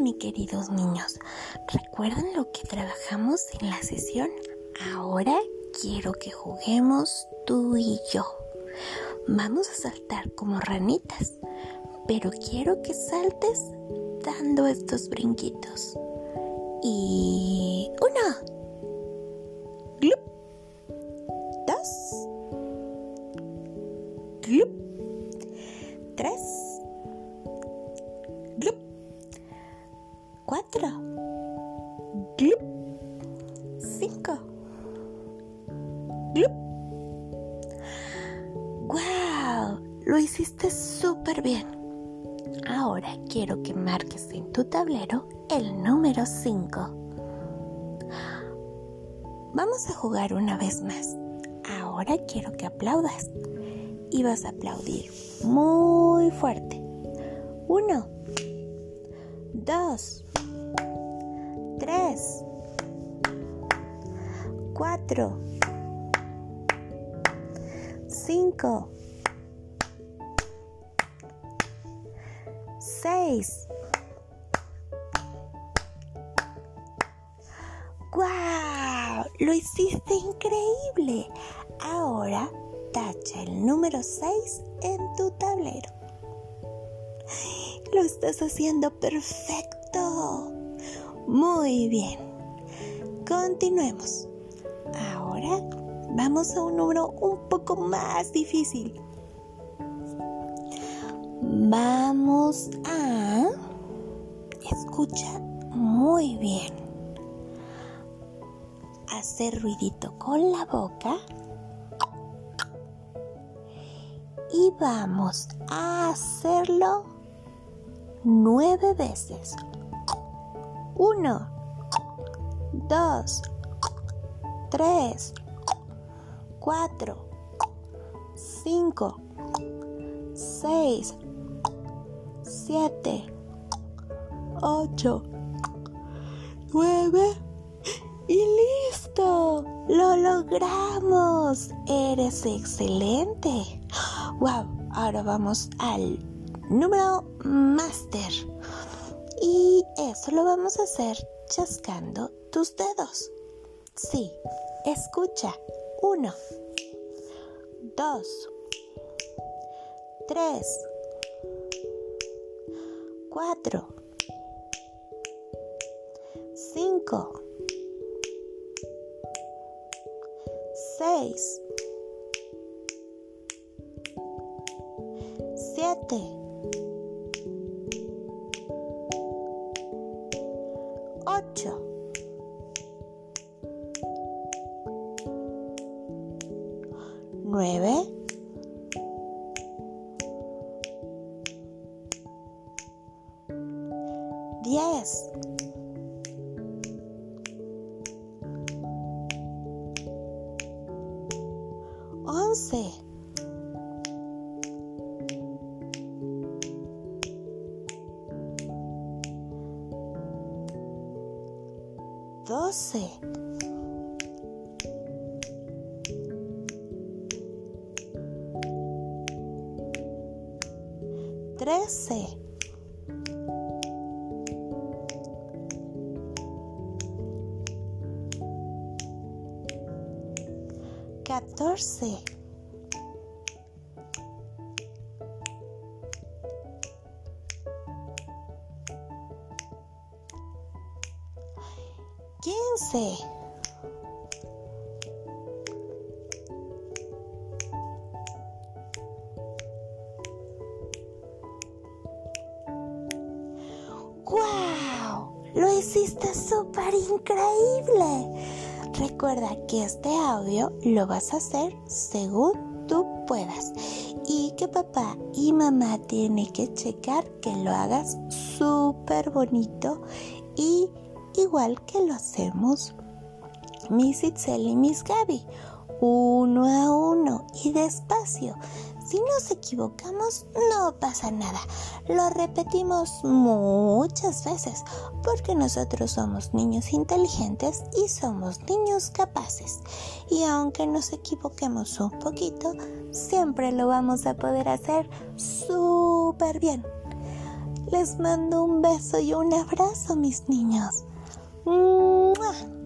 Mis queridos niños. ¿Recuerdan lo que trabajamos en la sesión? Ahora quiero que juguemos tú y yo. Vamos a saltar como ranitas, pero quiero que saltes dando estos brinquitos. Y uno. Glup. Cinco. Glup. ¡Wow! Lo hiciste súper bien. Ahora quiero que marques en tu tablero el número 5. Vamos a jugar una vez más. Ahora quiero que aplaudas. Y vas a aplaudir muy fuerte. Uno, dos, tres, cuatro, cinco, seis. ¡Guau! Lo hiciste increíble. Ahora tacha el número 6 en tu tablero. Lo estás haciendo perfecto. Muy bien. Continuemos. Ahora vamos a un número un poco más difícil. Vamos a... Escucha muy bien. Hacer ruidito con la boca. Y vamos a hacerlo nueve veces. Uno, dos, tres, cuatro, cinco, seis, siete, ocho, nueve. Y listo. Lo logramos. Eres excelente. Wow, ahora vamos al número máster. Y eso lo vamos a hacer chascando tus dedos. Sí, escucha. Uno, dos, tres, cuatro, cinco, seis, siete, ocho, nueve, diez. Once. Doce. Trece. Catorce. Quince. ¡Guau! Lo hiciste súper increíble. Recuerda que este audio lo vas a hacer según tú puedas y que papá y mamá tienen que checar que lo hagas súper bonito y igual que lo hacemos Miss Itzel y Miss Gaby, uno a uno y despacio. Si nos equivocamos, no pasa nada. Lo repetimos muchas veces porque nosotros somos niños inteligentes y somos niños capaces. Y aunque nos equivoquemos un poquito, siempre lo vamos a poder hacer súper bien. Les mando un beso y un abrazo, mis niños. 嗯。